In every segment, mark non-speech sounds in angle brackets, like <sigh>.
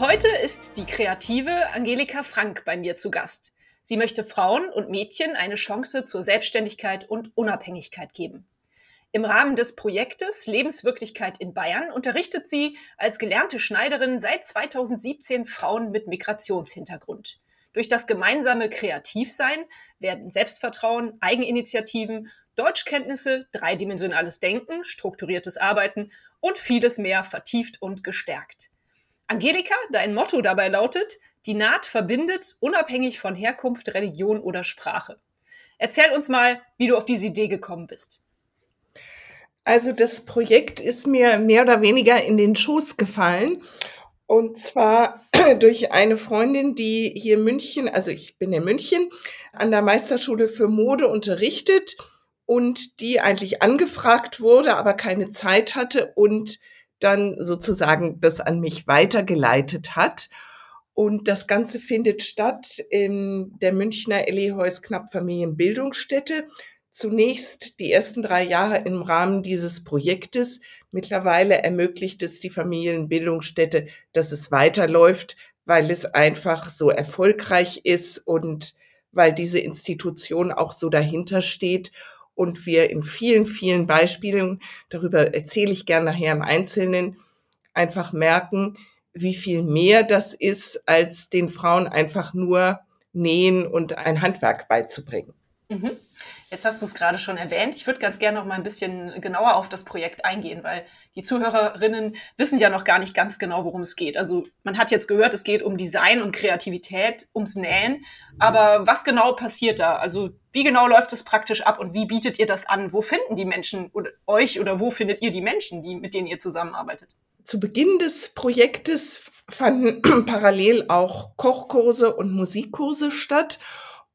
Heute ist die kreative Angelika Frank bei mir zu Gast. Sie möchte Frauen und Mädchen eine Chance zur Selbstständigkeit und Unabhängigkeit geben. Im Rahmen des Projektes Lebenswirklichkeit in Bayern unterrichtet sie als gelernte Schneiderin seit 2017 Frauen mit Migrationshintergrund. Durch das gemeinsame Kreativsein werden Selbstvertrauen, Eigeninitiativen, Deutschkenntnisse, dreidimensionales Denken, strukturiertes Arbeiten und vieles mehr vertieft und gestärkt. Angelika, dein Motto dabei lautet, die Naht verbindet, unabhängig von Herkunft, Religion oder Sprache. Erzähl uns mal, wie du auf diese Idee gekommen bist. Also das Projekt ist mir mehr oder weniger in den Schoß gefallen und zwar <clears throat> durch eine Freundin, die hier in München, also ich bin in München, an der Meisterschule für Mode unterrichtet und die eigentlich angefragt wurde, aber keine Zeit hatte und dann sozusagen das an mich weitergeleitet hat. Und das Ganze findet statt in der Münchner Elihäus Knapp Familienbildungsstätte. Zunächst die ersten drei Jahre im Rahmen dieses Projektes. Mittlerweile ermöglicht es die Familienbildungsstätte, dass es weiterläuft, weil es einfach so erfolgreich ist und weil diese Institution auch so dahinter steht und wir in vielen, vielen Beispielen, darüber erzähle ich gerne nachher im Einzelnen, einfach merken, wie viel mehr das ist, als den Frauen einfach nur nähen und ein Handwerk beizubringen. Mhm. Jetzt hast du es gerade schon erwähnt. Ich würde ganz gerne noch mal ein bisschen genauer auf das Projekt eingehen, weil die Zuhörerinnen wissen ja noch gar nicht ganz genau, worum es geht. Also man hat jetzt gehört, es geht um Design und Kreativität, ums Nähen. Aber was genau passiert da? Also wie genau läuft es praktisch ab und wie bietet ihr das an? Wo finden die Menschen oder euch oder wo findet ihr die Menschen, die, mit denen ihr zusammenarbeitet? Zu Beginn des Projektes fanden <clears throat> parallel auch Kochkurse und Musikkurse statt.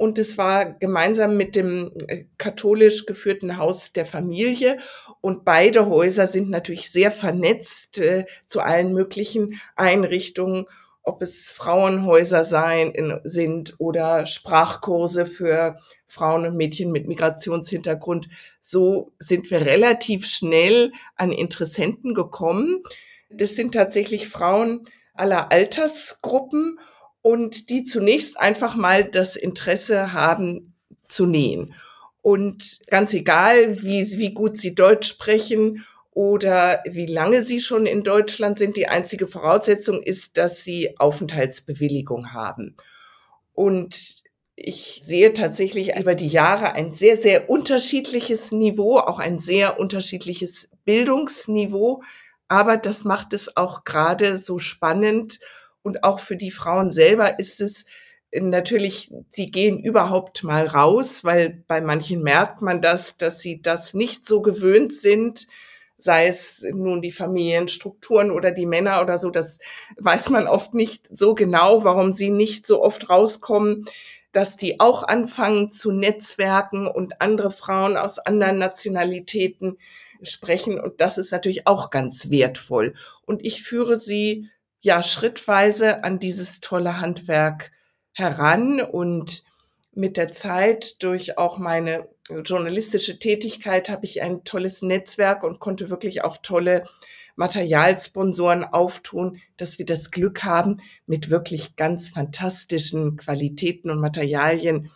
Und es war gemeinsam mit dem äh, katholisch geführten Haus der Familie. Und beide Häuser sind natürlich sehr vernetzt äh, zu allen möglichen Einrichtungen, ob es Frauenhäuser sein, in, sind oder Sprachkurse für Frauen und Mädchen mit Migrationshintergrund. So sind wir relativ schnell an Interessenten gekommen. Das sind tatsächlich Frauen aller Altersgruppen und die zunächst einfach mal das Interesse haben zu nähen. Und ganz egal, wie, wie gut sie Deutsch sprechen oder wie lange sie schon in Deutschland sind, die einzige Voraussetzung ist, dass sie Aufenthaltsbewilligung haben. Und ich sehe tatsächlich über die Jahre ein sehr, sehr unterschiedliches Niveau, auch ein sehr unterschiedliches Bildungsniveau. Aber das macht es auch gerade so spannend und auch für die Frauen selber ist es natürlich, sie gehen überhaupt mal raus, weil bei manchen merkt man das, dass sie das nicht so gewöhnt sind, sei es nun die Familienstrukturen oder die Männer oder so, das weiß man oft nicht so genau, warum sie nicht so oft rauskommen, dass die auch anfangen zu netzwerken und andere Frauen aus anderen Nationalitäten sprechen und das ist natürlich auch ganz wertvoll. Und ich führe sie ja schrittweise an dieses tolle Handwerk heran und mit der Zeit durch auch meine journalistische Tätigkeit habe ich ein tolles Netzwerk und konnte wirklich auch tolle Materialsponsoren auftun, dass wir das Glück haben, mit wirklich ganz fantastischen Qualitäten und Materialien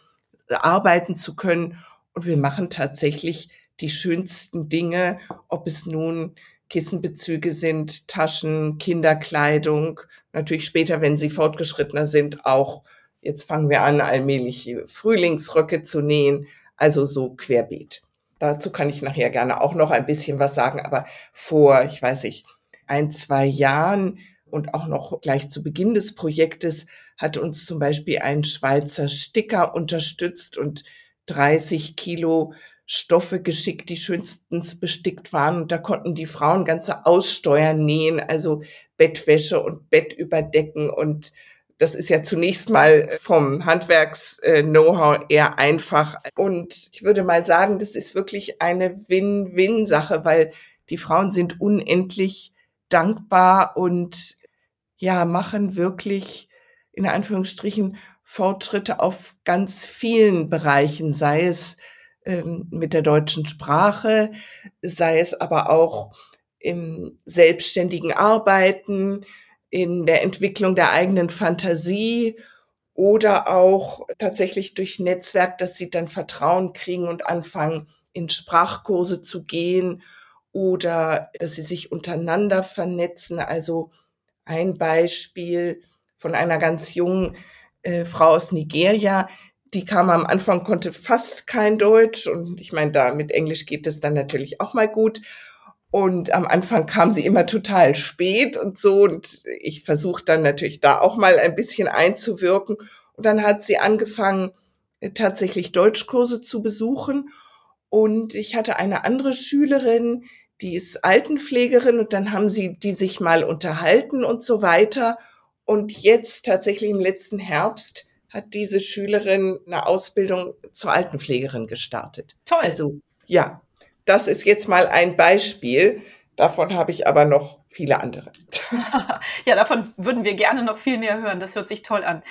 arbeiten zu können. Und wir machen tatsächlich die schönsten Dinge, ob es nun Kissenbezüge sind, Taschen, Kinderkleidung, natürlich später, wenn sie fortgeschrittener sind, auch, jetzt fangen wir an, allmählich Frühlingsröcke zu nähen, also so querbeet. Dazu kann ich nachher gerne auch noch ein bisschen was sagen, aber vor, ich weiß nicht, ein, zwei Jahren und auch noch gleich zu Beginn des Projektes hat uns zum Beispiel ein Schweizer Sticker unterstützt und 30 Kilo Stoffe geschickt, die schönstens bestickt waren. Und da konnten die Frauen ganze Aussteuern nähen, also Bettwäsche und Bettüberdecken. Und das ist ja zunächst mal vom Handwerks-Know-how eher einfach. Und ich würde mal sagen, das ist wirklich eine Win-Win-Sache, weil die Frauen sind unendlich dankbar und ja, machen wirklich in Anführungsstrichen Fortschritte auf ganz vielen Bereichen, sei es ähm, mit der deutschen Sprache, sei es aber auch im selbstständigen Arbeiten, in der Entwicklung der eigenen Fantasie oder auch tatsächlich durch Netzwerk, dass sie dann Vertrauen kriegen und anfangen, in Sprachkurse zu gehen oder dass sie sich untereinander vernetzen. Also ein Beispiel von einer ganz jungen äh, Frau aus Nigeria, die kam am Anfang, konnte fast kein Deutsch und ich meine, da mit Englisch geht es dann natürlich auch mal gut und am Anfang kam sie immer total spät und so. Und ich versuche dann natürlich da auch mal ein bisschen einzuwirken. Und dann hat sie angefangen, äh, tatsächlich Deutschkurse zu besuchen. Und ich hatte eine andere Schülerin, die ist Altenpflegerin und dann haben sie die sich mal unterhalten und so weiter. Und jetzt tatsächlich im letzten Herbst hat diese Schülerin eine Ausbildung zur Altenpflegerin gestartet. Toll. Also ja, das ist jetzt mal ein Beispiel. Davon habe ich aber noch viele andere. <laughs> ja, davon würden wir gerne noch viel mehr hören. Das hört sich toll an.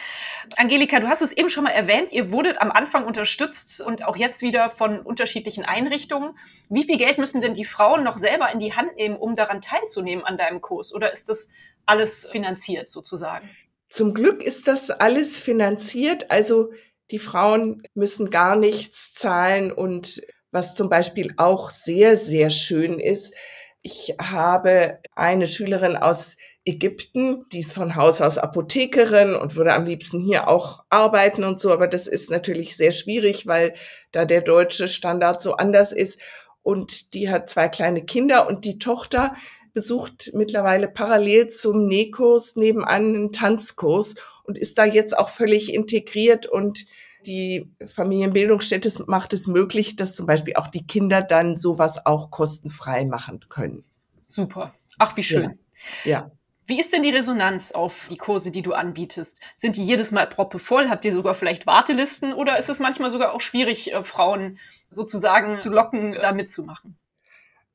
Angelika, du hast es eben schon mal erwähnt. Ihr wurdet am Anfang unterstützt und auch jetzt wieder von unterschiedlichen Einrichtungen. Wie viel Geld müssen denn die Frauen noch selber in die Hand nehmen, um daran teilzunehmen an deinem Kurs? Oder ist das alles finanziert sozusagen? Zum Glück ist das alles finanziert. Also die Frauen müssen gar nichts zahlen und was zum Beispiel auch sehr, sehr schön ist. Ich habe eine Schülerin aus Ägypten, die ist von Haus aus Apothekerin und würde am liebsten hier auch arbeiten und so, aber das ist natürlich sehr schwierig, weil da der deutsche Standard so anders ist. Und die hat zwei kleine Kinder und die Tochter besucht mittlerweile parallel zum Nähkurs nebenan einen Tanzkurs und ist da jetzt auch völlig integriert und die Familienbildungsstätte macht es möglich, dass zum Beispiel auch die Kinder dann sowas auch kostenfrei machen können. Super. Ach, wie schön. Ja. ja. Wie ist denn die Resonanz auf die Kurse, die du anbietest? Sind die jedes Mal proppevoll? Habt ihr sogar vielleicht Wartelisten? Oder ist es manchmal sogar auch schwierig, äh, Frauen sozusagen zu locken, da mitzumachen?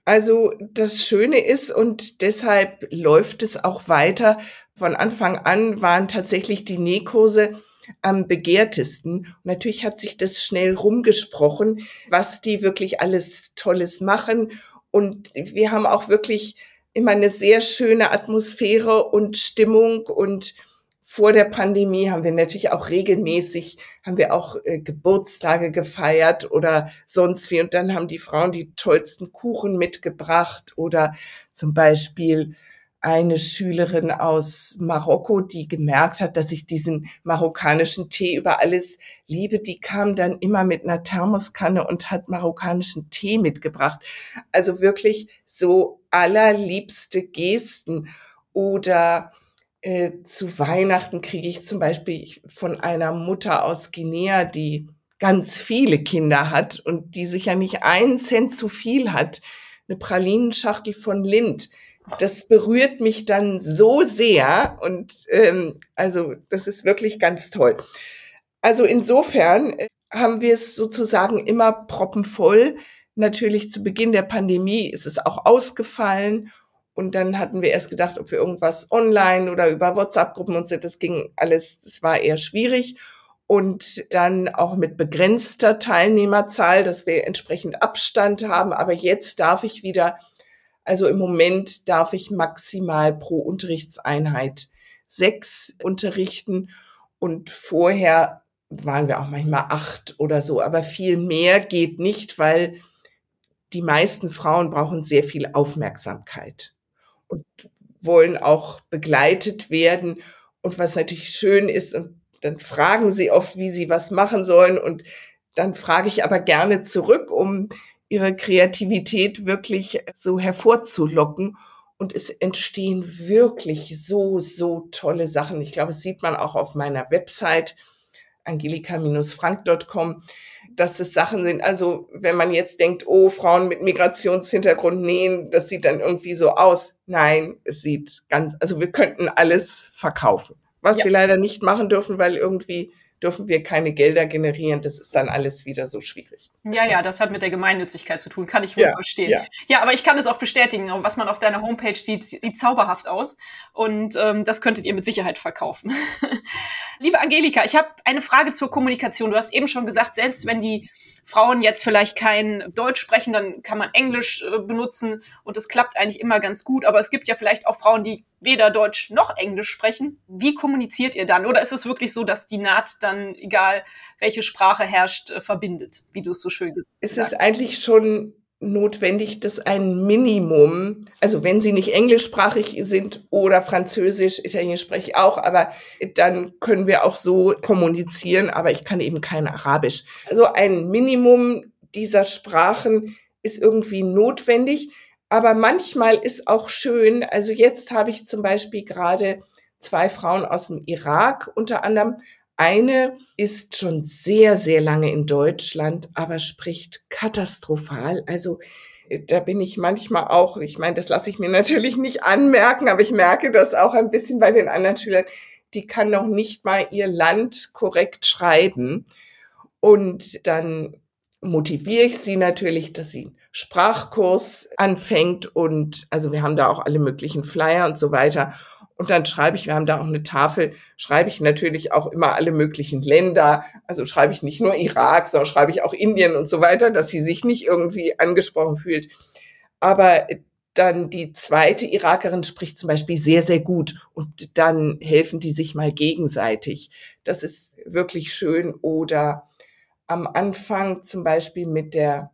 Also das Schöne ist und deshalb läuft es auch weiter. Von Anfang an waren tatsächlich die Nähkurse am begehrtesten. Und natürlich hat sich das schnell rumgesprochen, was die wirklich alles Tolles machen. Und wir haben auch wirklich immer eine sehr schöne Atmosphäre und Stimmung und vor der Pandemie haben wir natürlich auch regelmäßig, haben wir auch äh, Geburtstage gefeiert oder sonst wie. Und dann haben die Frauen die tollsten Kuchen mitgebracht oder zum Beispiel eine Schülerin aus Marokko, die gemerkt hat, dass ich diesen marokkanischen Tee über alles liebe, die kam dann immer mit einer Thermoskanne und hat marokkanischen Tee mitgebracht. Also wirklich so allerliebste Gesten. Oder äh, zu Weihnachten kriege ich zum Beispiel von einer Mutter aus Guinea, die ganz viele Kinder hat und die sicher nicht einen Cent zu viel hat, eine Pralinenschachtel von Lind das berührt mich dann so sehr und ähm, also das ist wirklich ganz toll. Also insofern äh, haben wir es sozusagen immer proppenvoll. Natürlich zu Beginn der Pandemie ist es auch ausgefallen und dann hatten wir erst gedacht, ob wir irgendwas online oder über WhatsApp-Gruppen und so, das ging alles, das war eher schwierig. Und dann auch mit begrenzter Teilnehmerzahl, dass wir entsprechend Abstand haben. Aber jetzt darf ich wieder also im Moment darf ich maximal pro Unterrichtseinheit sechs unterrichten und vorher waren wir auch manchmal acht oder so, aber viel mehr geht nicht, weil die meisten Frauen brauchen sehr viel Aufmerksamkeit und wollen auch begleitet werden. Und was natürlich schön ist, und dann fragen sie oft, wie sie was machen sollen. Und dann frage ich aber gerne zurück, um ihre Kreativität wirklich so hervorzulocken. Und es entstehen wirklich so, so tolle Sachen. Ich glaube, das sieht man auch auf meiner Website angelika-frank.com, dass es Sachen sind. Also wenn man jetzt denkt, oh, Frauen mit Migrationshintergrund nähen, das sieht dann irgendwie so aus. Nein, es sieht ganz, also wir könnten alles verkaufen Was ja. wir leider nicht machen dürfen, weil irgendwie dürfen wir keine Gelder generieren. Das ist dann alles wieder so schwierig. Ja, ja, das hat mit der Gemeinnützigkeit zu tun, kann ich wohl ja, verstehen. Ja. ja, aber ich kann es auch bestätigen. Was man auf deiner Homepage sieht, sieht zauberhaft aus. Und ähm, das könntet ihr mit Sicherheit verkaufen. <laughs> Liebe Angelika, ich habe eine Frage zur Kommunikation. Du hast eben schon gesagt, selbst wenn die Frauen jetzt vielleicht kein Deutsch sprechen, dann kann man Englisch äh, benutzen und es klappt eigentlich immer ganz gut. Aber es gibt ja vielleicht auch Frauen, die weder Deutsch noch Englisch sprechen. Wie kommuniziert ihr dann? Oder ist es wirklich so, dass die Naht dann, egal welche Sprache herrscht, äh, verbindet, wie du es so schön gesagt hast? Es ist eigentlich schon notwendig, dass ein Minimum, also wenn sie nicht englischsprachig sind oder Französisch, Italienisch spreche ich auch, aber dann können wir auch so kommunizieren, aber ich kann eben kein Arabisch. Also ein Minimum dieser Sprachen ist irgendwie notwendig, aber manchmal ist auch schön, also jetzt habe ich zum Beispiel gerade zwei Frauen aus dem Irak unter anderem eine ist schon sehr, sehr lange in Deutschland, aber spricht katastrophal. Also äh, da bin ich manchmal auch, ich meine, das lasse ich mir natürlich nicht anmerken, aber ich merke das auch ein bisschen bei den anderen Schülern, die kann noch nicht mal ihr Land korrekt schreiben. Und dann motiviere ich sie natürlich, dass sie einen Sprachkurs anfängt und also wir haben da auch alle möglichen Flyer und so weiter. Und dann schreibe ich, wir haben da auch eine Tafel, schreibe ich natürlich auch immer alle möglichen Länder. Also schreibe ich nicht nur Irak, sondern schreibe ich auch Indien und so weiter, dass sie sich nicht irgendwie angesprochen fühlt. Aber dann die zweite Irakerin spricht zum Beispiel sehr, sehr gut und dann helfen die sich mal gegenseitig. Das ist wirklich schön. Oder am Anfang zum Beispiel mit der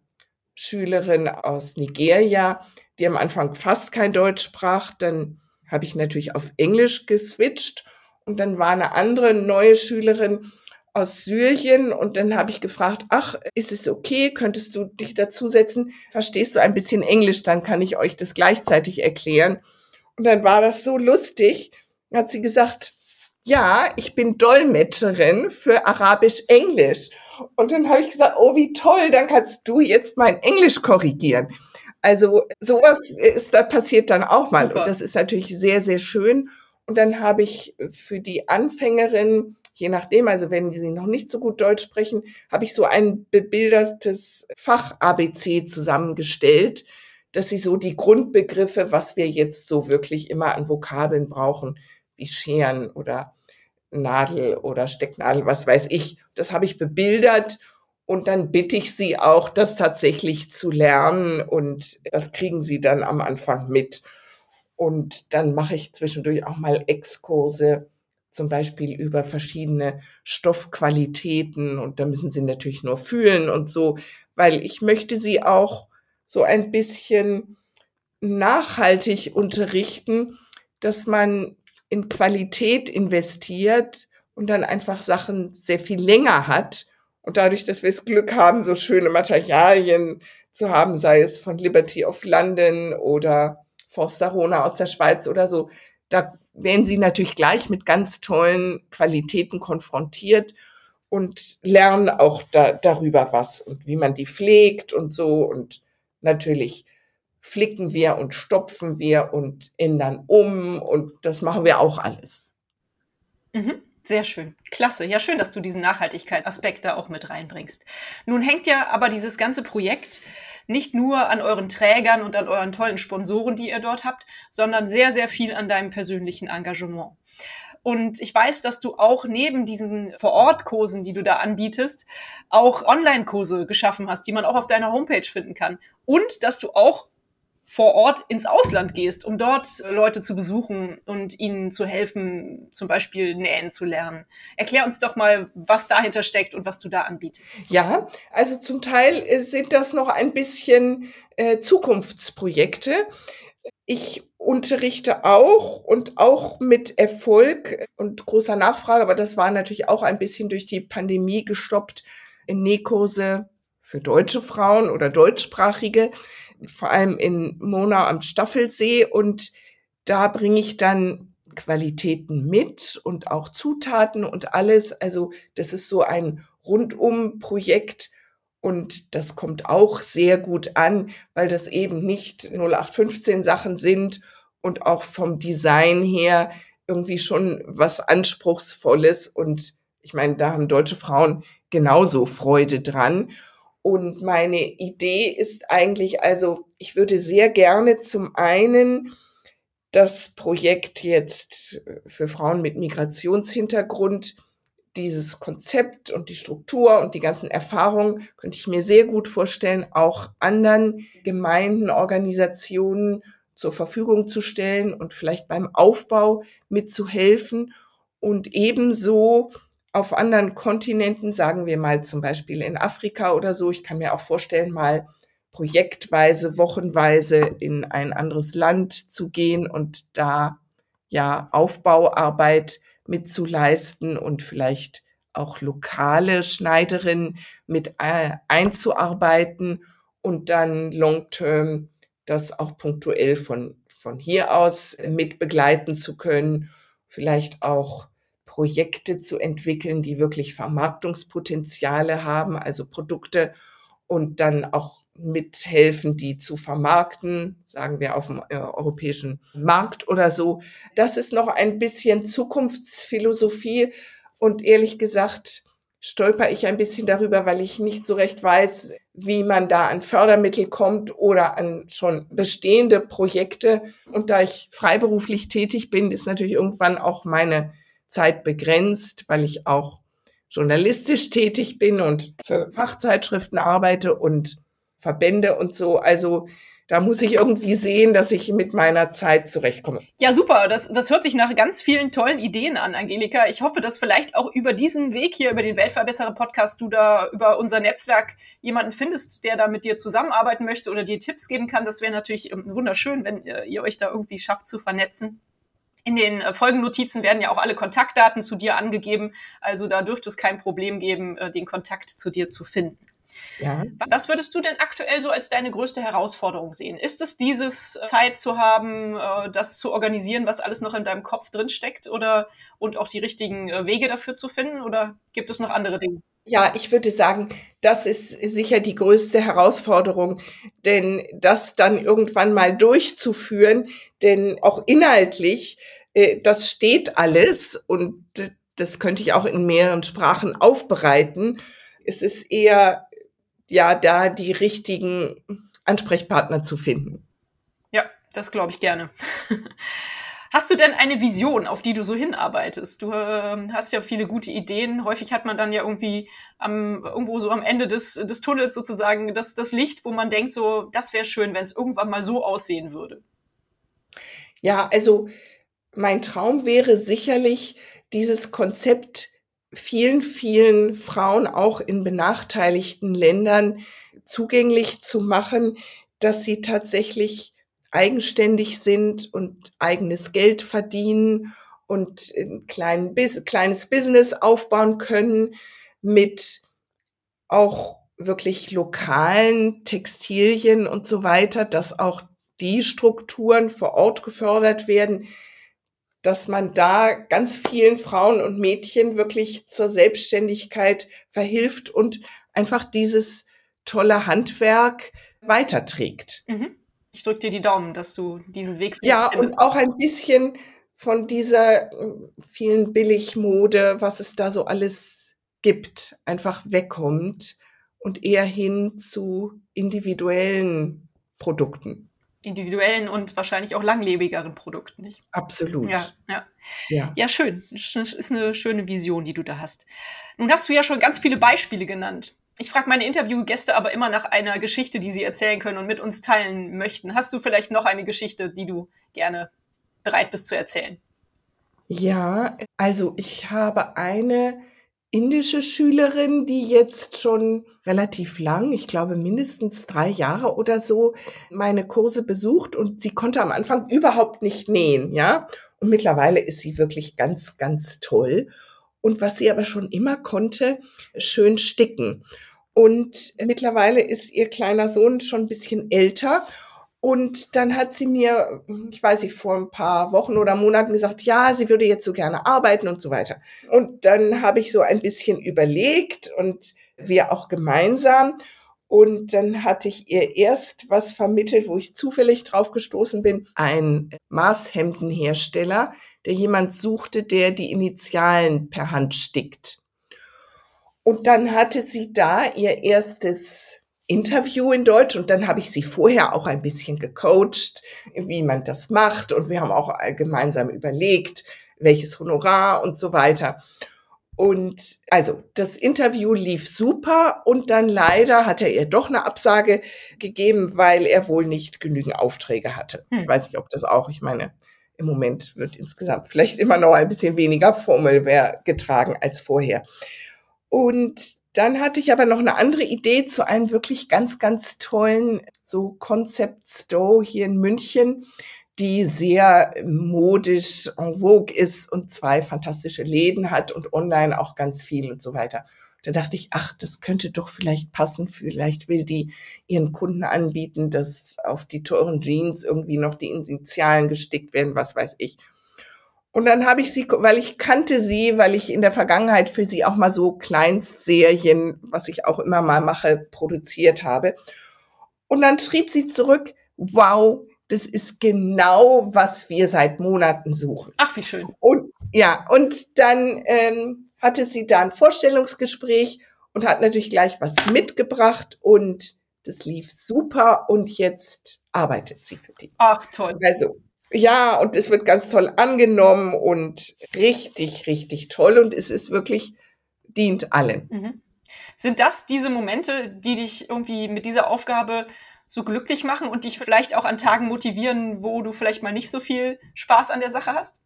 Schülerin aus Nigeria, die am Anfang fast kein Deutsch sprach, dann habe ich natürlich auf Englisch geswitcht und dann war eine andere neue Schülerin aus Syrien und dann habe ich gefragt, ach, ist es okay, könntest du dich dazusetzen? Verstehst du ein bisschen Englisch, dann kann ich euch das gleichzeitig erklären. Und dann war das so lustig, hat sie gesagt, ja, ich bin Dolmetscherin für Arabisch-Englisch. Und dann habe ich gesagt, oh, wie toll, dann kannst du jetzt mein Englisch korrigieren. Also sowas ist, da passiert dann auch mal. Super. Und das ist natürlich sehr, sehr schön. Und dann habe ich für die Anfängerin, je nachdem, also wenn sie noch nicht so gut Deutsch sprechen, habe ich so ein bebildertes Fach-ABC zusammengestellt, dass sie so die Grundbegriffe, was wir jetzt so wirklich immer an Vokabeln brauchen, wie Scheren oder Nadel oder Stecknadel, was weiß ich, das habe ich bebildert und dann bitte ich sie auch, das tatsächlich zu lernen. Und das kriegen sie dann am Anfang mit. Und dann mache ich zwischendurch auch mal Exkurse, zum Beispiel über verschiedene Stoffqualitäten. Und da müssen sie natürlich nur fühlen und so, weil ich möchte sie auch so ein bisschen nachhaltig unterrichten, dass man in Qualität investiert und dann einfach Sachen sehr viel länger hat und dadurch, dass wir das Glück haben, so schöne Materialien zu haben, sei es von Liberty of London oder Forsterona aus der Schweiz oder so, da werden sie natürlich gleich mit ganz tollen Qualitäten konfrontiert und lernen auch da, darüber was und wie man die pflegt und so. Und natürlich flicken wir und stopfen wir und ändern um und das machen wir auch alles. Mhm. Sehr schön. Klasse. Ja, schön, dass du diesen Nachhaltigkeitsaspekt da auch mit reinbringst. Nun hängt ja aber dieses ganze Projekt nicht nur an euren Trägern und an euren tollen Sponsoren, die ihr dort habt, sondern sehr, sehr viel an deinem persönlichen Engagement. Und ich weiß, dass du auch neben diesen Vor-Ort-Kursen, die du da anbietest, auch Online-Kurse geschaffen hast, die man auch auf deiner Homepage finden kann. Und dass du auch vor Ort ins Ausland gehst, um dort Leute zu besuchen und ihnen zu helfen, zum Beispiel nähen zu lernen. Erklär uns doch mal, was dahinter steckt und was du da anbietest. Ja, also zum Teil sind das noch ein bisschen äh, Zukunftsprojekte. Ich unterrichte auch und auch mit Erfolg und großer Nachfrage, aber das war natürlich auch ein bisschen durch die Pandemie gestoppt, Nähkurse für deutsche Frauen oder deutschsprachige vor allem in Mona am Staffelsee und da bringe ich dann Qualitäten mit und auch Zutaten und alles. Also das ist so ein Rundum-Projekt und das kommt auch sehr gut an, weil das eben nicht 0815 Sachen sind und auch vom Design her irgendwie schon was Anspruchsvolles und ich meine, da haben deutsche Frauen genauso Freude dran. Und meine Idee ist eigentlich, also ich würde sehr gerne zum einen das Projekt jetzt für Frauen mit Migrationshintergrund, dieses Konzept und die Struktur und die ganzen Erfahrungen könnte ich mir sehr gut vorstellen, auch anderen Gemeinden, Organisationen zur Verfügung zu stellen und vielleicht beim Aufbau mitzuhelfen. Und ebenso auf anderen Kontinenten, sagen wir mal zum Beispiel in Afrika oder so, ich kann mir auch vorstellen, mal projektweise, wochenweise in ein anderes Land zu gehen und da ja Aufbauarbeit mitzuleisten und vielleicht auch lokale Schneiderinnen mit äh, einzuarbeiten und dann long-term das auch punktuell von, von hier aus mit begleiten zu können, vielleicht auch Projekte zu entwickeln, die wirklich Vermarktungspotenziale haben, also Produkte und dann auch mithelfen, die zu vermarkten, sagen wir auf dem äh, europäischen Markt oder so. Das ist noch ein bisschen Zukunftsphilosophie und ehrlich gesagt stolper ich ein bisschen darüber, weil ich nicht so recht weiß, wie man da an Fördermittel kommt oder an schon bestehende Projekte. Und da ich freiberuflich tätig bin, ist natürlich irgendwann auch meine Zeit begrenzt, weil ich auch journalistisch tätig bin und für Fachzeitschriften arbeite und Verbände und so. Also da muss ich irgendwie sehen, dass ich mit meiner Zeit zurechtkomme. Ja, super. Das, das hört sich nach ganz vielen tollen Ideen an, Angelika. Ich hoffe, dass vielleicht auch über diesen Weg hier, über den Weltverbesserer-Podcast, du da über unser Netzwerk jemanden findest, der da mit dir zusammenarbeiten möchte oder dir Tipps geben kann. Das wäre natürlich ähm, wunderschön, wenn äh, ihr euch da irgendwie schafft zu vernetzen. In den äh, Folgennotizen werden ja auch alle Kontaktdaten zu dir angegeben. Also da dürfte es kein Problem geben, äh, den Kontakt zu dir zu finden. Ja. Was würdest du denn aktuell so als deine größte Herausforderung sehen? Ist es dieses äh, Zeit zu haben, das zu organisieren, was alles noch in deinem Kopf drin steckt oder und auch die richtigen Wege dafür zu finden oder gibt es noch andere Dinge? Ja, ich würde sagen, das ist sicher die größte Herausforderung, denn das dann irgendwann mal durchzuführen, denn auch inhaltlich, das steht alles und das könnte ich auch in mehreren Sprachen aufbereiten. Es ist eher ja da die richtigen Ansprechpartner zu finden. Ja, das glaube ich gerne. <laughs> Hast du denn eine Vision, auf die du so hinarbeitest? Du äh, hast ja viele gute Ideen. Häufig hat man dann ja irgendwie am, irgendwo so am Ende des, des Tunnels sozusagen das, das Licht, wo man denkt, so, das wäre schön, wenn es irgendwann mal so aussehen würde. Ja, also mein Traum wäre sicherlich, dieses Konzept vielen, vielen Frauen auch in benachteiligten Ländern zugänglich zu machen, dass sie tatsächlich eigenständig sind und eigenes Geld verdienen und ein klein, kleines Business aufbauen können mit auch wirklich lokalen Textilien und so weiter, dass auch die Strukturen vor Ort gefördert werden, dass man da ganz vielen Frauen und Mädchen wirklich zur Selbstständigkeit verhilft und einfach dieses tolle Handwerk weiterträgt. Mhm. Ich drücke dir die Daumen, dass du diesen Weg Ja, findest. und auch ein bisschen von dieser äh, vielen Billigmode, was es da so alles gibt, einfach wegkommt und eher hin zu individuellen Produkten individuellen und wahrscheinlich auch langlebigeren Produkten, nicht? Absolut. Ja, ja. Ja, ja schön. Das ist eine schöne Vision, die du da hast. Nun hast du ja schon ganz viele Beispiele genannt. Ich frage meine Interviewgäste aber immer nach einer Geschichte, die sie erzählen können und mit uns teilen möchten. Hast du vielleicht noch eine Geschichte, die du gerne bereit bist zu erzählen? Ja, also ich habe eine indische Schülerin, die jetzt schon relativ lang, ich glaube mindestens drei Jahre oder so, meine Kurse besucht und sie konnte am Anfang überhaupt nicht nähen, ja. Und mittlerweile ist sie wirklich ganz, ganz toll. Und was sie aber schon immer konnte, schön sticken. Und mittlerweile ist ihr kleiner Sohn schon ein bisschen älter und dann hat sie mir, ich weiß nicht, vor ein paar Wochen oder Monaten gesagt, ja, sie würde jetzt so gerne arbeiten und so weiter. Und dann habe ich so ein bisschen überlegt und wir auch gemeinsam. Und dann hatte ich ihr erst was vermittelt, wo ich zufällig drauf gestoßen bin. Ein Maßhemdenhersteller, der jemand suchte, der die Initialen per Hand stickt. Und dann hatte sie da ihr erstes Interview in Deutsch und dann habe ich sie vorher auch ein bisschen gecoacht, wie man das macht und wir haben auch gemeinsam überlegt, welches Honorar und so weiter. Und also das Interview lief super und dann leider hat er ihr doch eine Absage gegeben, weil er wohl nicht genügend Aufträge hatte. Hm. Ich weiß nicht, ob das auch, ich meine, im Moment wird insgesamt vielleicht immer noch ein bisschen weniger Formelwehr getragen als vorher. Und dann hatte ich aber noch eine andere Idee zu einem wirklich ganz, ganz tollen so Concept Store hier in München die sehr modisch en vogue ist und zwei fantastische Läden hat und online auch ganz viel und so weiter. Da dachte ich, ach, das könnte doch vielleicht passen. Vielleicht will die ihren Kunden anbieten, dass auf die teuren Jeans irgendwie noch die Initialen gestickt werden, was weiß ich. Und dann habe ich sie, weil ich kannte sie, weil ich in der Vergangenheit für sie auch mal so Kleinstserien, was ich auch immer mal mache, produziert habe. Und dann schrieb sie zurück, wow, das ist genau, was wir seit Monaten suchen. Ach, wie schön. Und ja, und dann ähm, hatte sie da ein Vorstellungsgespräch und hat natürlich gleich was mitgebracht und das lief super und jetzt arbeitet sie für die. Ach, toll. Also, ja, und es wird ganz toll angenommen und richtig, richtig toll und es ist wirklich, dient allen. Mhm. Sind das diese Momente, die dich irgendwie mit dieser Aufgabe so glücklich machen und dich vielleicht auch an Tagen motivieren, wo du vielleicht mal nicht so viel Spaß an der Sache hast?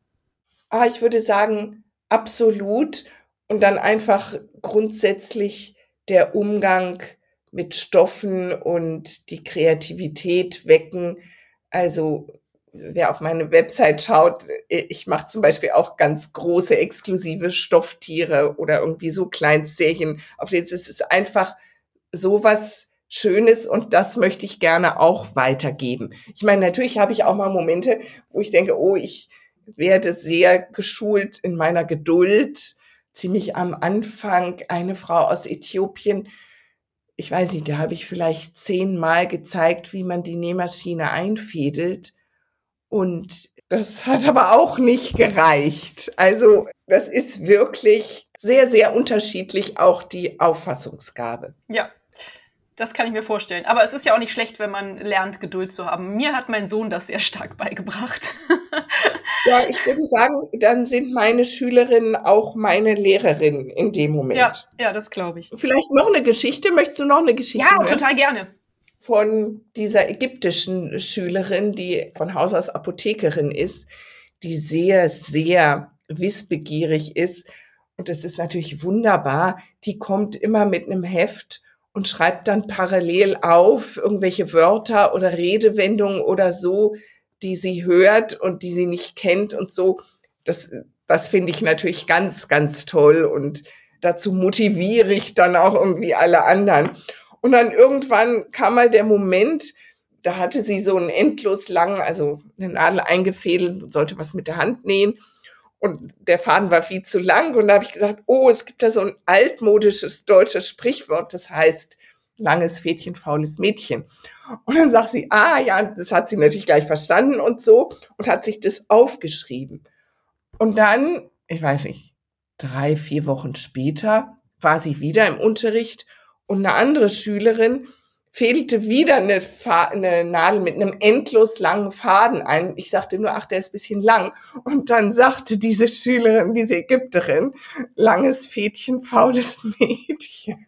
Ah, ich würde sagen, absolut. Und dann einfach grundsätzlich der Umgang mit Stoffen und die Kreativität wecken. Also wer auf meine Website schaut, ich mache zum Beispiel auch ganz große exklusive Stofftiere oder irgendwie so Kleinstserien. Auf denen ist es einfach sowas Schönes und das möchte ich gerne auch weitergeben. Ich meine, natürlich habe ich auch mal Momente, wo ich denke, oh, ich werde sehr geschult in meiner Geduld. Ziemlich am Anfang eine Frau aus Äthiopien, ich weiß nicht, da habe ich vielleicht zehnmal gezeigt, wie man die Nähmaschine einfädelt. Und das hat aber auch nicht gereicht. Also das ist wirklich sehr, sehr unterschiedlich auch die Auffassungsgabe. Ja, das kann ich mir vorstellen. Aber es ist ja auch nicht schlecht, wenn man lernt, Geduld zu haben. Mir hat mein Sohn das sehr stark <laughs> beigebracht. ja, ich würde sagen, dann sind meine Schülerinnen auch meine Lehrerinnen in dem Moment. Ja, ja das glaube ich. Vielleicht noch eine Geschichte. Möchtest du noch eine Geschichte? Ja, hören? total gerne. Von dieser ägyptischen Schülerin, die von Haus aus Apothekerin ist, die sehr, sehr wissbegierig ist. Und das ist natürlich wunderbar. Die kommt immer mit einem Heft und schreibt dann parallel auf irgendwelche Wörter oder Redewendungen oder so, die sie hört und die sie nicht kennt und so. Das, das finde ich natürlich ganz, ganz toll und dazu motiviere ich dann auch irgendwie alle anderen. Und dann irgendwann kam mal der Moment, da hatte sie so einen endlos langen, also eine Nadel eingefädelt und sollte was mit der Hand nähen. Und der Faden war viel zu lang. Und da habe ich gesagt, oh, es gibt da so ein altmodisches deutsches Sprichwort, das heißt, langes Fädchen, faules Mädchen. Und dann sagt sie, ah ja, das hat sie natürlich gleich verstanden und so und hat sich das aufgeschrieben. Und dann, ich weiß nicht, drei, vier Wochen später war sie wieder im Unterricht und eine andere Schülerin fehlte wieder eine, eine, Nadel mit einem endlos langen Faden ein. Ich sagte nur, ach, der ist bisschen lang. Und dann sagte diese Schülerin, diese Ägypterin, langes Fädchen, faules <laughs> Mädchen.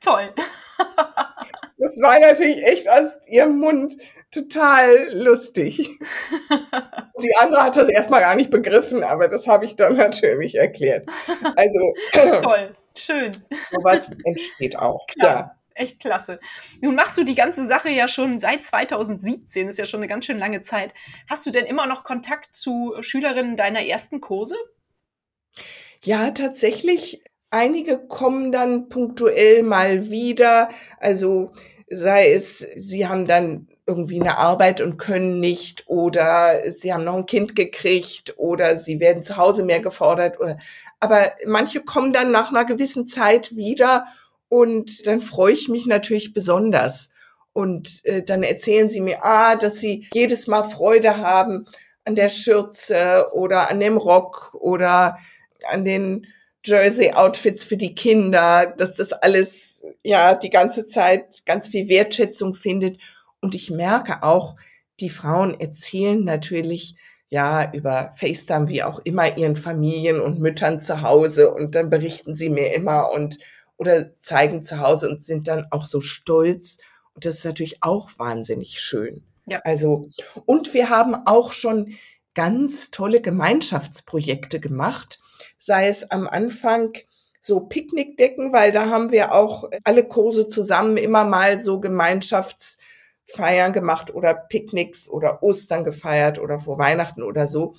Toll. das war natürlich echt aus ihrem Mund total lustig. Die andere hat das erstmal gar nicht begriffen, aber das habe ich dann natürlich erklärt. Also toll, schön. Sowas entsteht auch. Klar. Ja echt klasse. Nun machst du die ganze Sache ja schon seit 2017, ist ja schon eine ganz schön lange Zeit. Hast du denn immer noch Kontakt zu Schülerinnen deiner ersten Kurse? Ja, tatsächlich. Einige kommen dann punktuell mal wieder. Also sei es, sie haben dann irgendwie eine Arbeit und können nicht oder sie haben noch ein Kind gekriegt oder sie werden zu Hause mehr gefordert. Aber manche kommen dann nach einer gewissen Zeit wieder Und dann freue ich mich natürlich besonders. Und äh, dann erzählen sie mir, ah, dass sie jedes Mal Freude haben an der Schürze oder an dem Rock oder an den Jersey-Outfits für die Kinder, dass das alles ja die ganze Zeit ganz viel Wertschätzung findet. Und ich merke auch, die Frauen erzählen natürlich ja über FaceTime wie auch immer ihren Familien und Müttern zu Hause und dann berichten sie mir immer und oder zeigen zu Hause und sind dann auch so stolz. Und das ist natürlich auch wahnsinnig schön. Ja. Also, und wir haben auch schon ganz tolle Gemeinschaftsprojekte gemacht, sei es am Anfang so Picknickdecken, weil da haben wir auch alle Kurse zusammen immer mal so Gemeinschaftsfeiern gemacht oder Picknicks oder Ostern gefeiert oder vor Weihnachten oder so.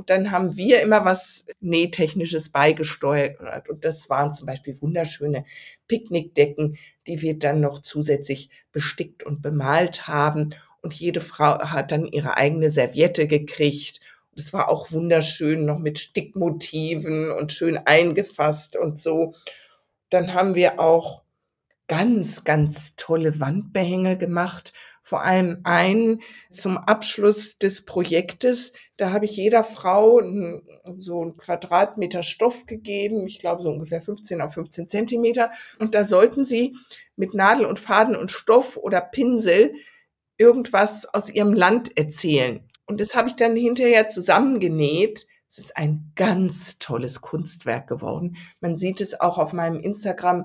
Und dann haben wir immer was Nähtechnisches beigesteuert. Und das waren zum Beispiel wunderschöne Picknickdecken, die wir dann noch zusätzlich bestickt und bemalt haben. Und jede Frau hat dann ihre eigene Serviette gekriegt. Und es war auch wunderschön, noch mit Stickmotiven und schön eingefasst und so. Dann haben wir auch ganz, ganz tolle Wandbehänge gemacht vor allem ein zum Abschluss des Projektes. Da habe ich jeder Frau so ein Quadratmeter Stoff gegeben, ich glaube so ungefähr 15 auf 15 Zentimeter. Und da sollten sie mit Nadel und Faden und Stoff oder Pinsel irgendwas aus ihrem Land erzählen. Und das habe ich dann hinterher zusammengenäht. Es ist ein ganz tolles Kunstwerk geworden. Man sieht es auch auf meinem Instagram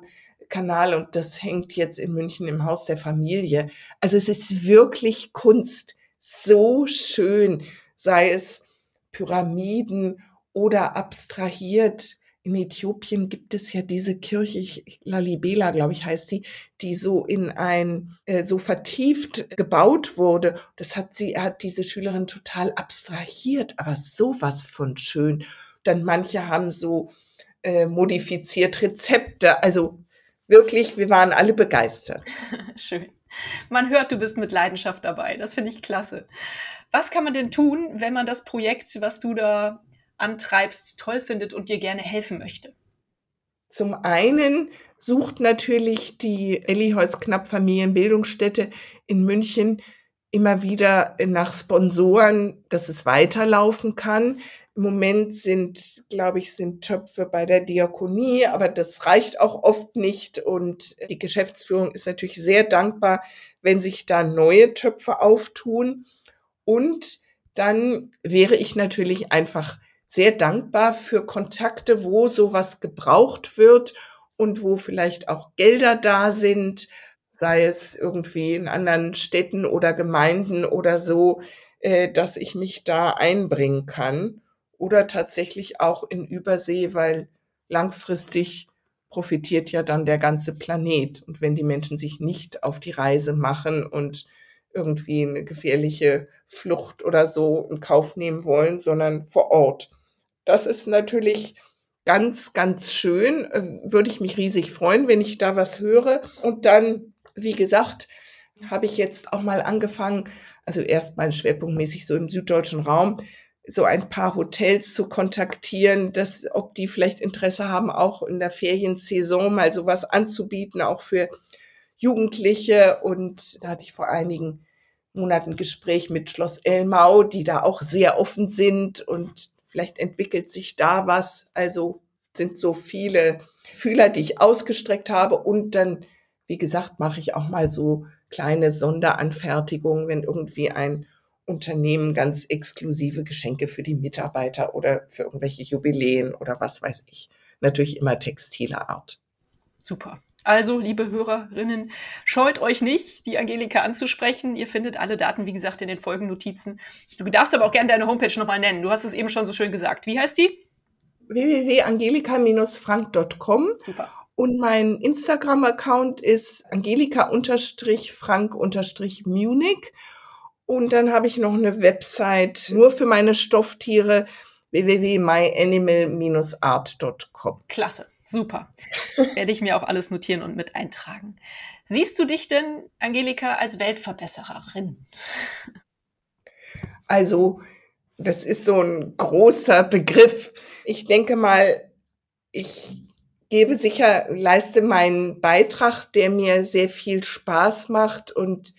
Kanal und das hängt jetzt in München im Haus der Familie. Also es ist wirklich Kunst, so schön, sei es Pyramiden oder abstrahiert. In Äthiopien gibt es ja diese Kirche, Lalibela, glaube ich, heißt die, die so in ein, äh, so vertieft gebaut wurde. Das hat sie, hat diese Schülerin total abstrahiert, aber sowas von schön. Dann manche haben so äh, modifiziert Rezepte, also wirklich, wir waren alle begeistert. <laughs> Schön. Man hört, du bist mit Leidenschaft dabei. Das finde ich klasse. Was kann man denn tun, wenn man das Projekt, was du da antreibst, toll findet und dir gerne helfen möchte? Zum einen sucht natürlich die Elliheus Knapp Familienbildungsstätte in München immer wieder nach Sponsoren, dass es weiterlaufen kann. Im Moment sind, glaube ich, sind Töpfe bei der Diakonie, aber das reicht auch oft nicht. Und die Geschäftsführung ist natürlich sehr dankbar, wenn sich da neue Töpfe auftun. Und dann wäre ich natürlich einfach sehr dankbar für Kontakte, wo sowas gebraucht wird und wo vielleicht auch Gelder da sind, sei es irgendwie in anderen Städten oder Gemeinden oder so, äh, dass ich mich da einbringen kann oder tatsächlich auch in Übersee, weil langfristig profitiert ja dann der ganze Planet. Und wenn die Menschen sich nicht auf die Reise machen und irgendwie eine gefährliche Flucht oder so in Kauf nehmen wollen, sondern vor Ort. Das ist natürlich ganz, ganz schön. Äh, würde ich mich riesig freuen, wenn ich da was höre. Und dann, wie gesagt, habe ich jetzt auch mal angefangen, also erstmal schwerpunktmäßig so im süddeutschen Raum, so ein paar Hotels zu kontaktieren, dass, ob die vielleicht Interesse haben, auch in der Feriensaison mal sowas anzubieten, auch für Jugendliche. Und da hatte ich vor einigen Monaten Gespräch mit Schloss Elmau, die da auch sehr offen sind und vielleicht entwickelt sich da was. Also sind so viele Fühler, die ich ausgestreckt habe. Und dann, wie gesagt, mache ich auch mal so kleine Sonderanfertigungen, wenn irgendwie ein Unternehmen ganz exklusive Geschenke für die Mitarbeiter oder für irgendwelche Jubiläen oder was weiß ich. Natürlich immer textiler Art. Super. Also, liebe Hörerinnen, scheut euch nicht, die Angelika anzusprechen. Ihr findet alle Daten, wie gesagt, in den Folgennotizen. Du darfst aber auch gerne deine Homepage nochmal nennen. Du hast es eben schon so schön gesagt. Wie heißt die? www.angelika-frank.com. Super. Und mein Instagram-Account ist angelika-frank-munich. Und dann habe ich noch eine Website nur für meine Stofftiere www.myanimal-art.com. Klasse, super. Werde ich mir auch alles notieren und mit eintragen. Siehst du dich denn, Angelika, als Weltverbessererin? Also, das ist so ein großer Begriff. Ich denke mal, ich gebe sicher, leiste meinen Beitrag, der mir sehr viel Spaß macht. Und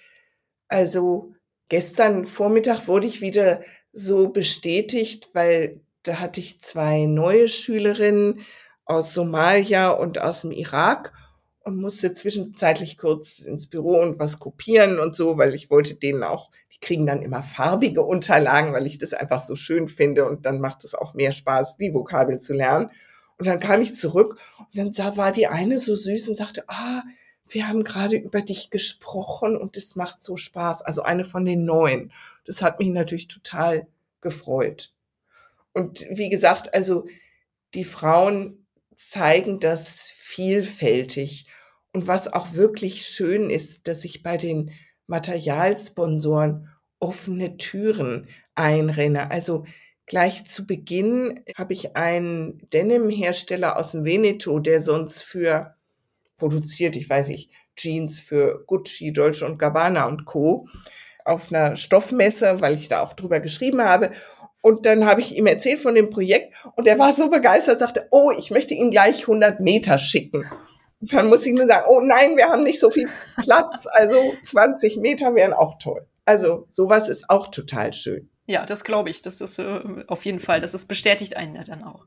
also gestern Vormittag wurde ich wieder so bestätigt, weil da hatte ich zwei neue Schülerinnen aus Somalia und aus dem Irak und musste zwischenzeitlich kurz ins Büro und was kopieren und so, weil ich wollte denen auch, die kriegen dann immer farbige Unterlagen, weil ich das einfach so schön finde und dann macht es auch mehr Spaß, die Vokabeln zu lernen. Und dann kam ich zurück und dann war die eine so süß und sagte, ah, wir haben gerade über dich gesprochen und es macht so Spaß. Also eine von den neuen. Das hat mich natürlich total gefreut. Und wie gesagt, also die Frauen zeigen das vielfältig. Und was auch wirklich schön ist, dass ich bei den Materialsponsoren offene Türen einrenne. Also gleich zu Beginn habe ich einen Denim-Hersteller aus dem Veneto, der sonst für produziert, ich weiß nicht, Jeans für Gucci, Dolce und Gabbana und Co. auf einer Stoffmesse, weil ich da auch drüber geschrieben habe. Und dann habe ich ihm erzählt von dem Projekt und er war so begeistert, sagte, oh, ich möchte ihn gleich 100 Meter schicken. Und dann muss ich nur sagen, oh nein, wir haben nicht so viel Platz, also 20 Meter wären auch toll. Also sowas ist auch total schön. Ja, das glaube ich. Das ist äh, auf jeden Fall. Das ist bestätigt einen ja dann auch.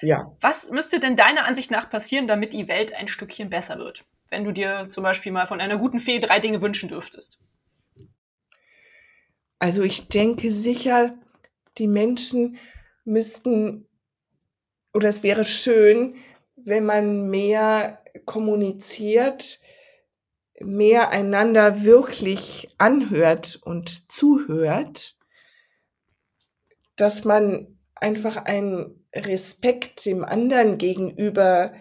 Ja. Was müsste denn deiner Ansicht nach passieren, damit die Welt ein Stückchen besser wird? Wenn du dir zum Beispiel mal von einer guten Fee drei Dinge wünschen dürftest. Also ich denke sicher, die Menschen müssten, oder es wäre schön, wenn man mehr kommuniziert, mehr einander wirklich anhört und zuhört, dass man einfach einen Respekt dem anderen gegenüber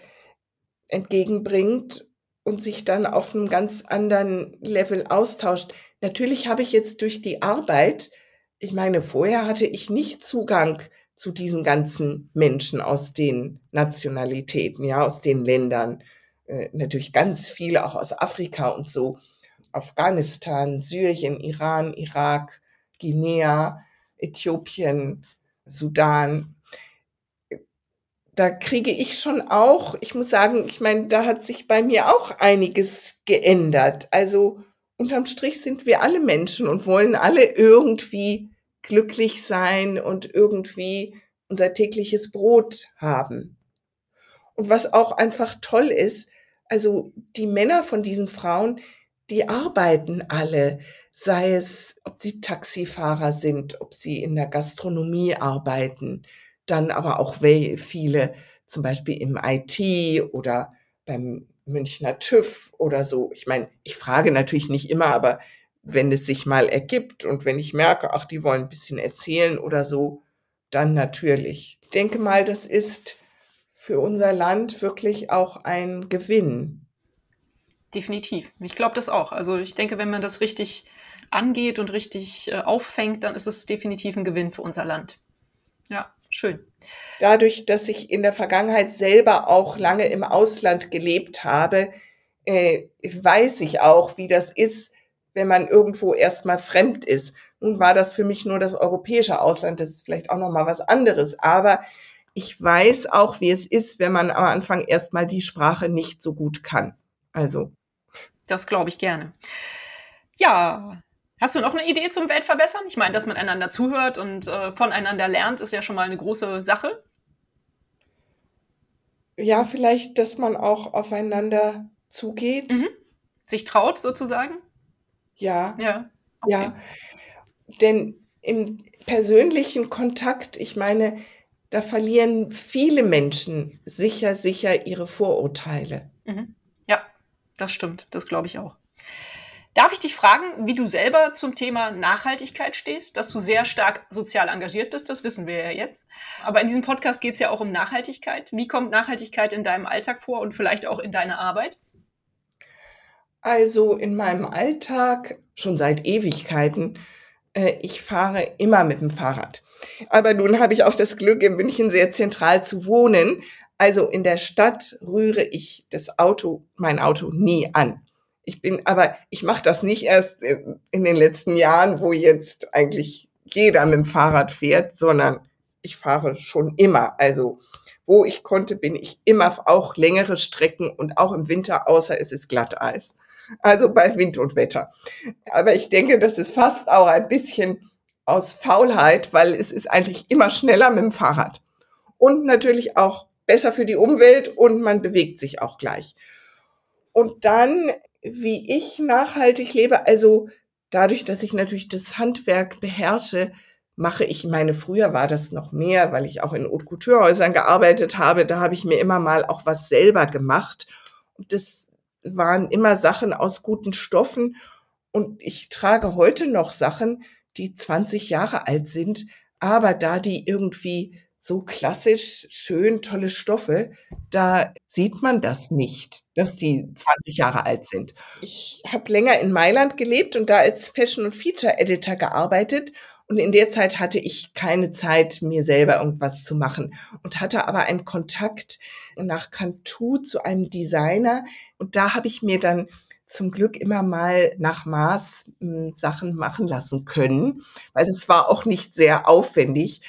entgegenbringt und sich dann auf einem ganz anderen Level austauscht. Natürlich habe ich jetzt durch die Arbeit, ich meine, vorher hatte ich nicht Zugang zu diesen ganzen Menschen aus den Nationalitäten, ja, aus den Ländern. Äh, natürlich ganz viele auch aus Afrika und so. Afghanistan, Syrien, Iran, Irak, Guinea, Äthiopien, Sudan. Da kriege ich schon auch, ich muss sagen, ich meine, da hat sich bei mir auch einiges geändert. Also unterm Strich sind wir alle Menschen und wollen alle irgendwie glücklich sein und irgendwie unser tägliches Brot haben. Und was auch einfach toll ist, also die Männer von diesen Frauen, die arbeiten alle, sei es, ob sie Taxifahrer sind, ob sie in der Gastronomie arbeiten, dann aber auch viele zum Beispiel im IT oder beim Münchner TÜV oder so. Ich meine, ich frage natürlich nicht immer, aber wenn es sich mal ergibt und wenn ich merke, ach, die wollen ein bisschen erzählen oder so, dann natürlich. Ich denke mal, das ist für unser Land wirklich auch ein Gewinn. Definitiv. Ich glaube das auch. Also ich denke, wenn man das richtig angeht und richtig äh, auffängt, dann ist es definitiv ein Gewinn für unser Land. Ja, schön. Dadurch, dass ich in der Vergangenheit selber auch lange im Ausland gelebt habe, äh, weiß ich auch, wie das ist, wenn man irgendwo erstmal fremd ist. Nun war das für mich nur das europäische Ausland, das ist vielleicht auch noch mal was anderes, aber ich weiß auch, wie es ist, wenn man am Anfang erstmal die Sprache nicht so gut kann. Also. Das glaube ich gerne. Ja, Hast du noch eine Idee zum Weltverbessern? Ich meine, dass man einander zuhört und äh, voneinander lernt, ist ja schon mal eine große Sache. Ja, vielleicht, dass man auch aufeinander zugeht. Mhm. Sich traut, sozusagen. Ja. Ja. Okay. Ja. Denn im persönlichen Kontakt, ich meine, da verlieren viele Menschen sicher, sicher ihre Vorurteile. Mhm. Ja, das stimmt. Das glaube ich auch. Darf ich dich fragen, wie du selber zum Thema Nachhaltigkeit stehst? Dass du sehr stark sozial engagiert bist, das wissen wir ja jetzt. Aber in diesem Podcast geht es ja auch um Nachhaltigkeit. Wie kommt Nachhaltigkeit in deinem Alltag vor und vielleicht auch in deiner Arbeit? Also in meinem Alltag schon seit Ewigkeiten. Äh, ich fahre immer mit dem Fahrrad. Aber nun habe ich auch das Glück, in München sehr zentral zu wohnen. Also in der Stadt rühre ich das Auto, mein Auto nie an. Ich bin, aber ich mache das nicht erst in den letzten Jahren, wo jetzt eigentlich jeder mit dem Fahrrad fährt, sondern ich fahre schon immer. Also wo ich konnte, bin ich immer auch längere Strecken und auch im Winter, außer es ist Glatteis. Also bei Wind und Wetter. Aber ich denke, das ist fast auch ein bisschen aus Faulheit, weil es ist eigentlich immer schneller mit dem Fahrrad. Und natürlich auch besser für die Umwelt und man bewegt sich auch gleich. Und dann, wie ich nachhaltig lebe, also dadurch, dass ich natürlich das Handwerk beherrsche, mache ich meine, früher war das noch mehr, weil ich auch in Haute Couture-Häusern gearbeitet habe, da habe ich mir immer mal auch was selber gemacht. Und das waren immer Sachen aus guten Stoffen. Und ich trage heute noch Sachen, die 20 Jahre alt sind, aber da die irgendwie so klassisch schön tolle Stoffe, da sieht man das nicht, dass die 20 Jahre alt sind. Ich habe länger in Mailand gelebt und da als Fashion- und Feature-Editor gearbeitet und in der Zeit hatte ich keine Zeit, mir selber irgendwas zu machen und hatte aber einen Kontakt nach Cantu zu einem Designer. Und da habe ich mir dann zum Glück immer mal nach Maß hm, Sachen machen lassen können, weil das war auch nicht sehr aufwendig.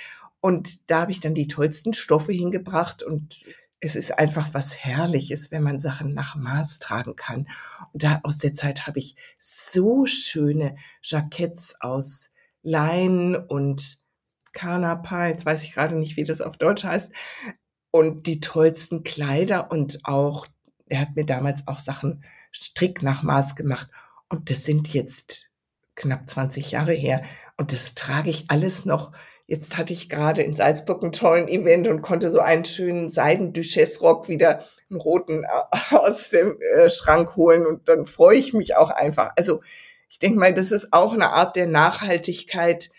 Und da habe ich dann die tollsten Stoffe hingebracht und es ist einfach was Herrliches, wenn man Sachen nach Maß tragen kann. Und da aus der Zeit habe ich so schöne Jacketts aus Lein und Kanapa, jetzt weiß ich gerade nicht, wie das auf Deutsch heißt, und die tollsten Kleider und auch, er hat mir damals auch Sachen strick nach Maß gemacht und das sind jetzt knapp 20 Jahre her und das trage ich alles noch. Jetzt hatte ich gerade in Salzburg einen tollen Event und konnte so einen schönen Seiden-Duchesse-Rock wieder einen roten äh, <laughs> aus dem äh, Schrank holen und dann freue ich mich auch einfach. Also ich denke mal, das ist auch eine Art der Nachhaltigkeit,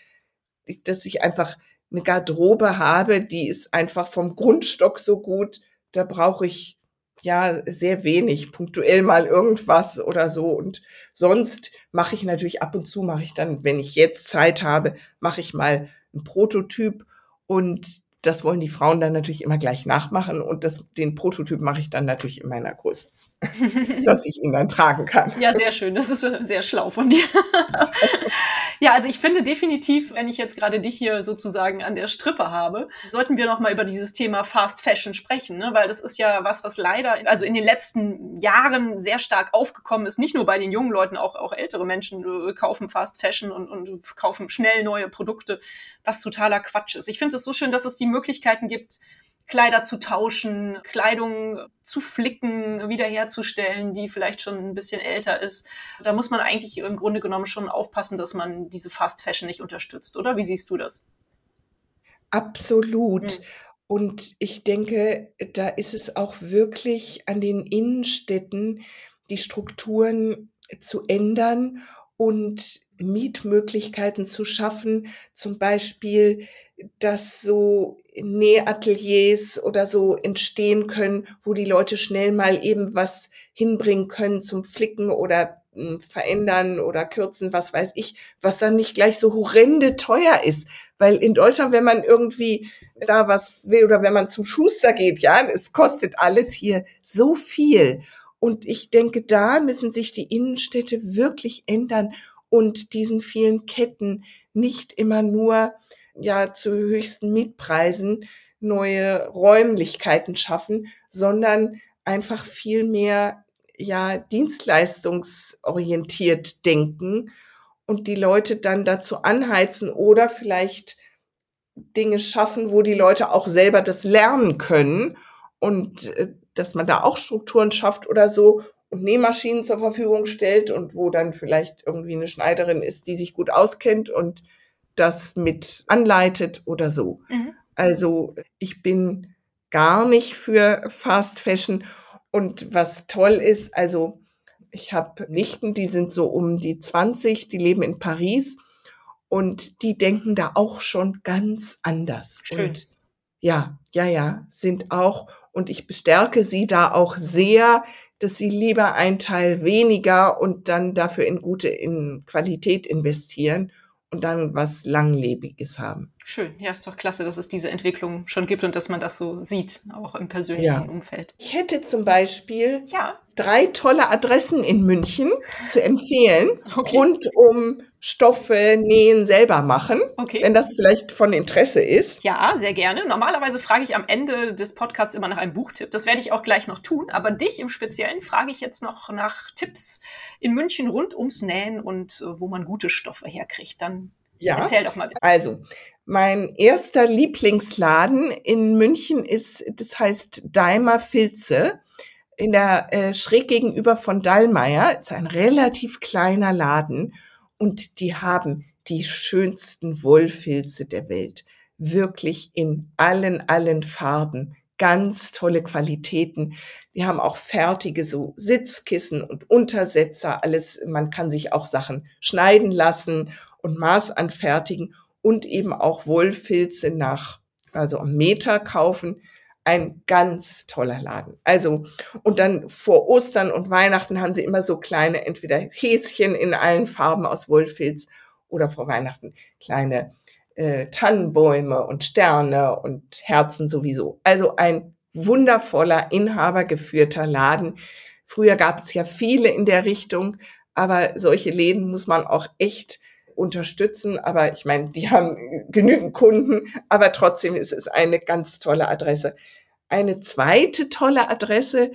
dass ich einfach eine Garderobe habe, die ist einfach vom Grundstock so gut, da brauche ich ja sehr wenig, punktuell mal irgendwas oder so. Und sonst mache ich natürlich ab und zu, mache ich dann, wenn ich jetzt Zeit habe, mache ich mal ein Prototyp und das wollen die Frauen dann natürlich immer gleich nachmachen und das, den Prototyp mache ich dann natürlich in meiner Größe, <laughs> dass ich ihn dann tragen kann. Ja, sehr schön. Das ist äh, sehr schlau von dir. <laughs> ja, also ich finde definitiv, wenn ich jetzt gerade dich hier sozusagen an der Strippe habe, sollten wir noch mal über dieses Thema Fast Fashion sprechen, ne? weil das ist ja was, was leider also in den letzten Jahren sehr stark aufgekommen ist. Nicht nur bei den jungen Leuten, auch auch ältere Menschen äh, kaufen Fast Fashion und, und kaufen schnell neue Produkte, was totaler Quatsch ist. Ich finde es so schön, dass es die Möglichkeiten gibt, Kleider zu tauschen, Kleidung zu flicken, wiederherzustellen, die vielleicht schon ein bisschen älter ist. Da muss man eigentlich im Grunde genommen schon aufpassen, dass man diese Fast Fashion nicht unterstützt, oder? Wie siehst du das? Absolut. Hm. Und ich denke, da ist es auch wirklich an den Innenstädten, die Strukturen zu ändern und Mietmöglichkeiten zu schaffen, zum Beispiel, dass so Nähateliers oder so entstehen können, wo die Leute schnell mal eben was hinbringen können zum Flicken oder hm, verändern oder kürzen, was weiß ich, was dann nicht gleich so horrende teuer ist. Weil in Deutschland, wenn man irgendwie da was will oder wenn man zum Schuster geht, ja, es kostet alles hier so viel. Und ich denke, da müssen sich die Innenstädte wirklich ändern und diesen vielen Ketten nicht immer nur ja zu höchsten Mietpreisen neue Räumlichkeiten schaffen, sondern einfach viel mehr ja dienstleistungsorientiert denken und die Leute dann dazu anheizen oder vielleicht Dinge schaffen, wo die Leute auch selber das lernen können und äh, dass man da auch Strukturen schafft oder so und Nähmaschinen zur Verfügung stellt und wo dann vielleicht irgendwie eine Schneiderin ist, die sich gut auskennt und das mit anleitet oder so. Mhm. Also ich bin gar nicht für Fast Fashion. Und was toll ist, also ich habe Nichten, die sind so um die 20, die leben in Paris und die denken da auch schon ganz anders. Schön. Und ja, ja, ja, sind auch, und ich bestärke sie da auch sehr, dass sie lieber ein Teil weniger und dann dafür in gute in Qualität investieren und dann was Langlebiges haben. Schön, ja, ist doch klasse, dass es diese Entwicklung schon gibt und dass man das so sieht, auch im persönlichen ja. Umfeld. Ich hätte zum Beispiel ja. drei tolle Adressen in München zu empfehlen, <laughs> okay. rund um Stoffe, Nähen selber machen, Okay. wenn das vielleicht von Interesse ist. Ja, sehr gerne. Normalerweise frage ich am Ende des Podcasts immer nach einem Buchtipp. Das werde ich auch gleich noch tun. Aber dich im Speziellen frage ich jetzt noch nach Tipps in München rund ums Nähen und äh, wo man gute Stoffe herkriegt. Dann Ja. erzähl doch mal bitte. Also, mein erster Lieblingsladen in München ist, das heißt Daimer Filze. In der äh, schräg gegenüber von Dallmayr ist ein relativ kleiner Laden und die haben die schönsten Wollfilze der Welt. Wirklich in allen, allen Farben. Ganz tolle Qualitäten. Die haben auch fertige so Sitzkissen und Untersetzer, alles. Man kann sich auch Sachen schneiden lassen und Maß anfertigen und eben auch Wollfilze nach, also am Meter kaufen. Ein ganz toller Laden. Also, und dann vor Ostern und Weihnachten haben sie immer so kleine, entweder Häschen in allen Farben aus Wollfilz oder vor Weihnachten kleine äh, Tannenbäume und Sterne und Herzen sowieso. Also ein wundervoller, inhabergeführter Laden. Früher gab es ja viele in der Richtung, aber solche Läden muss man auch echt unterstützen. Aber ich meine, die haben genügend Kunden, aber trotzdem ist es eine ganz tolle Adresse. Eine zweite tolle Adresse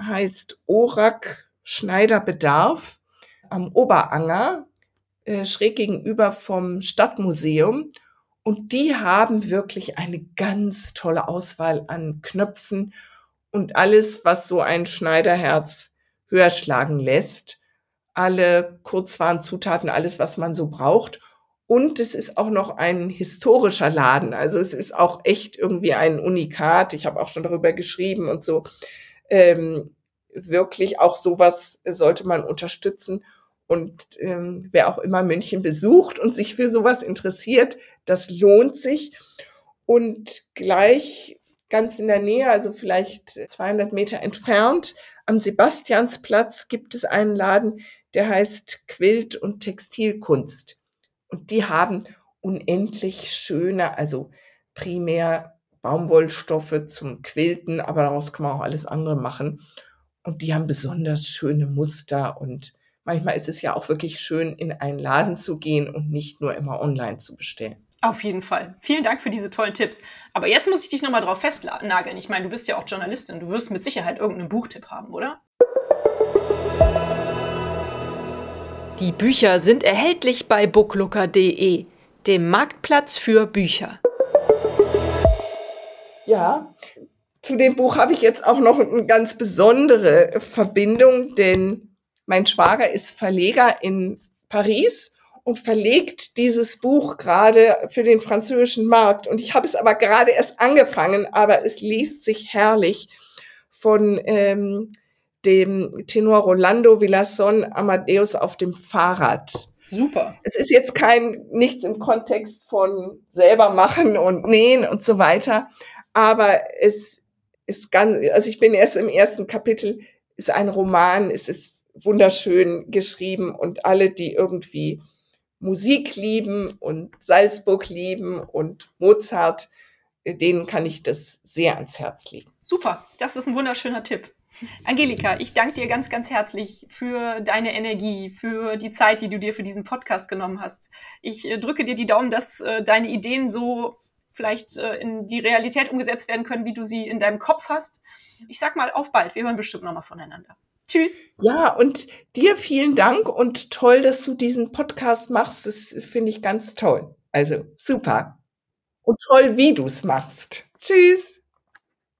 heißt Orak Schneider Bedarf am Oberanger, äh, schräg gegenüber vom Stadtmuseum. Und die haben wirklich eine ganz tolle Auswahl an Knöpfen und alles, was so ein Schneiderherz höher schlagen lässt. Alle Kurzwarenzutaten, alles, was man so braucht. Und es ist auch noch ein historischer Laden. Also es ist auch echt irgendwie ein Unikat. Ich habe auch schon darüber geschrieben und so. Ähm, wirklich auch sowas sollte man unterstützen. Und ähm, wer auch immer München besucht und sich für sowas interessiert, das lohnt sich. Und gleich ganz in der Nähe, also vielleicht 200 Meter entfernt, am Sebastiansplatz gibt es einen Laden, der heißt Quilt und Textilkunst. Und die haben unendlich schöne, also primär Baumwollstoffe zum Quilten, aber daraus kann man auch alles andere machen. Und die haben besonders schöne Muster und manchmal ist es ja auch wirklich schön, in einen Laden zu gehen und nicht nur immer online zu bestellen. Auf jeden Fall. Vielen Dank für diese tollen Tipps. Aber jetzt muss ich dich nochmal drauf festnageln. Ich meine, du bist ja auch Journalistin. Du wirst mit Sicherheit irgendeinen Buchtipp haben, oder? Die Bücher sind erhältlich bei booklooker.de, dem Marktplatz für Bücher. Ja, zu dem Buch habe ich jetzt auch noch eine ganz besondere Verbindung, denn mein Schwager ist Verleger in Paris und verlegt dieses Buch gerade für den französischen Markt. Und ich habe es aber gerade erst angefangen, aber es liest sich herrlich von ähm, dem Tenor Rolando Villasson Amadeus auf dem Fahrrad. Super. Es ist jetzt kein nichts im Kontext von selber machen und nähen und so weiter, aber es ist ganz, also ich bin erst im ersten Kapitel, ist ein Roman, es ist wunderschön geschrieben und alle, die irgendwie Musik lieben und Salzburg lieben und Mozart, denen kann ich das sehr ans Herz legen. Super, das ist ein wunderschöner Tipp. Angelika, ich danke dir ganz, ganz herzlich für deine Energie, für die Zeit, die du dir für diesen Podcast genommen hast. Ich äh, drücke dir die Daumen, dass äh, deine Ideen so vielleicht äh, in die Realität umgesetzt werden können, wie du sie in deinem Kopf hast. Ich sag mal, auf bald. Wir hören bestimmt nochmal voneinander. Tschüss. Ja, und dir vielen Dank und toll, dass du diesen Podcast machst. Das finde ich ganz toll. Also super. Und toll, wie du es machst. Tschüss.